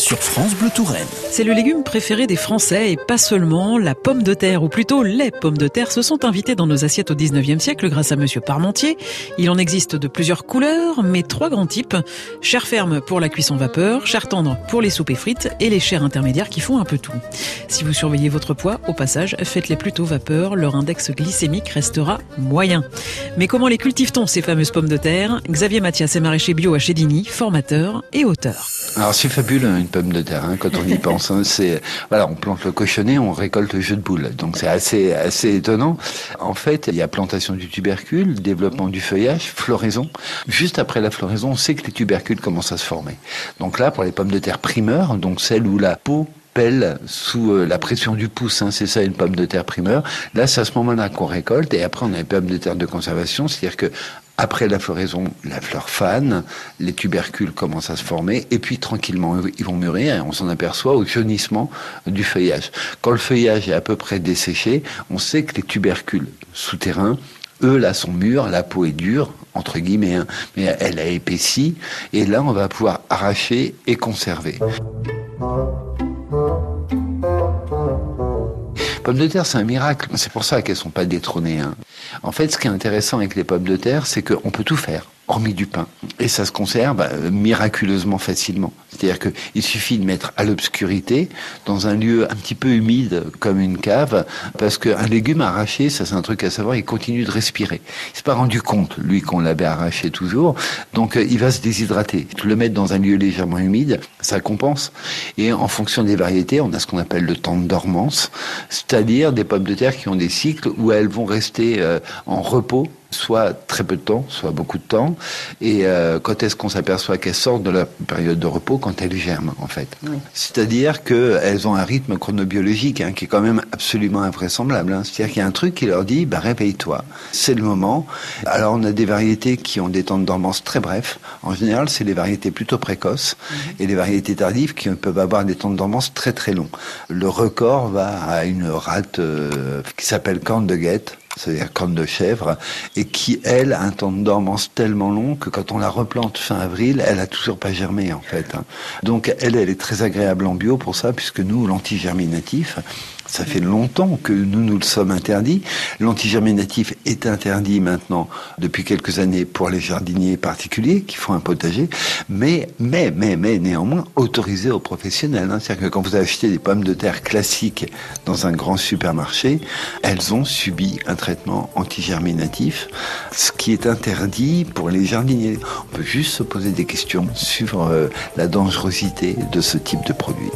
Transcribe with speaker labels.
Speaker 1: sur France Bleu Touraine.
Speaker 2: C'est le légume préféré des Français et pas seulement. La pomme de terre, ou plutôt les pommes de terre, se sont invitées dans nos assiettes au 19e siècle grâce à Monsieur Parmentier. Il en existe de plusieurs couleurs, mais trois grands types. Chair ferme pour la cuisson vapeur, chair tendre pour les soupes et frites et les chairs intermédiaires qui font un peu tout. Si vous surveillez votre poids, au passage, faites-les plutôt vapeur, leur index glycémique restera moyen. Mais comment les cultive-t-on ces fameuses pommes de terre? Xavier Mathias est maraîcher bio à Chédigny, formateur et auteur.
Speaker 3: Alors c'est fabuleux une pomme de terre quand on y pense. Hein. c'est voilà, on plante le cochonnet, on récolte le jeu de boule. Donc c'est assez assez étonnant. En fait, il y a plantation du tubercule, développement du feuillage, floraison. Juste après la floraison, on sait que les tubercules commencent à se former. Donc là, pour les pommes de terre primeurs, donc celles où la peau pèle sous euh, la pression du pouce, hein, c'est ça une pomme de terre primeur. Là, c'est à ce moment-là qu'on récolte et après on a les pommes de terre de conservation, c'est-à-dire que après la floraison, la fleur fane, les tubercules commencent à se former, et puis tranquillement, ils vont mûrir, et on s'en aperçoit au jaunissement du feuillage. Quand le feuillage est à peu près desséché, on sait que les tubercules souterrains, eux, là, sont mûrs, la peau est dure, entre guillemets, hein, mais elle a épaissi, et là, on va pouvoir arracher et conserver. Pommes de terre, c'est un miracle. C'est pour ça qu'elles sont pas détrônées. Hein. En fait, ce qui est intéressant avec les pommes de terre, c'est qu'on peut tout faire hormis du pain. Et ça se conserve euh, miraculeusement facilement. C'est-à-dire qu'il suffit de mettre à l'obscurité, dans un lieu un petit peu humide comme une cave, parce qu'un légume arraché, ça c'est un truc à savoir, il continue de respirer. Il s'est pas rendu compte, lui, qu'on l'avait arraché toujours, donc euh, il va se déshydrater. Le mettre dans un lieu légèrement humide, ça compense. Et en fonction des variétés, on a ce qu'on appelle le temps de dormance, c'est-à-dire des pommes de terre qui ont des cycles où elles vont rester euh, en repos soit très peu de temps, soit beaucoup de temps. Et euh, quand est-ce qu'on s'aperçoit qu'elles sortent de la période de repos Quand elles germent, en fait. C'est-à-dire qu'elles ont un rythme chronobiologique hein, qui est quand même absolument invraisemblable. Hein. C'est-à-dire qu'il y a un truc qui leur dit, bah, réveille-toi, c'est le moment. Alors on a des variétés qui ont des temps de dormance très brefs. En général, c'est les variétés plutôt précoces mhm. et les variétés tardives qui peuvent avoir des temps de dormance très très longs. Le record va à une rate euh, qui s'appelle corne de guette c'est-à-dire corne de chèvre, et qui, elle, a un temps de dormance tellement long que quand on la replante fin avril, elle a toujours pas germé, en fait. Donc, elle, elle est très agréable en bio pour ça, puisque nous, l'antigerminatif, ça fait longtemps que nous nous le sommes interdits. L'antigerminatif est interdit maintenant depuis quelques années pour les jardiniers particuliers qui font un potager, mais mais mais mais néanmoins autorisé aux professionnels. Hein. C'est-à-dire que quand vous achetez des pommes de terre classiques dans un grand supermarché, elles ont subi un traitement antigerminatif, ce qui est interdit pour les jardiniers. On peut juste se poser des questions sur euh, la dangerosité de ce type de produit.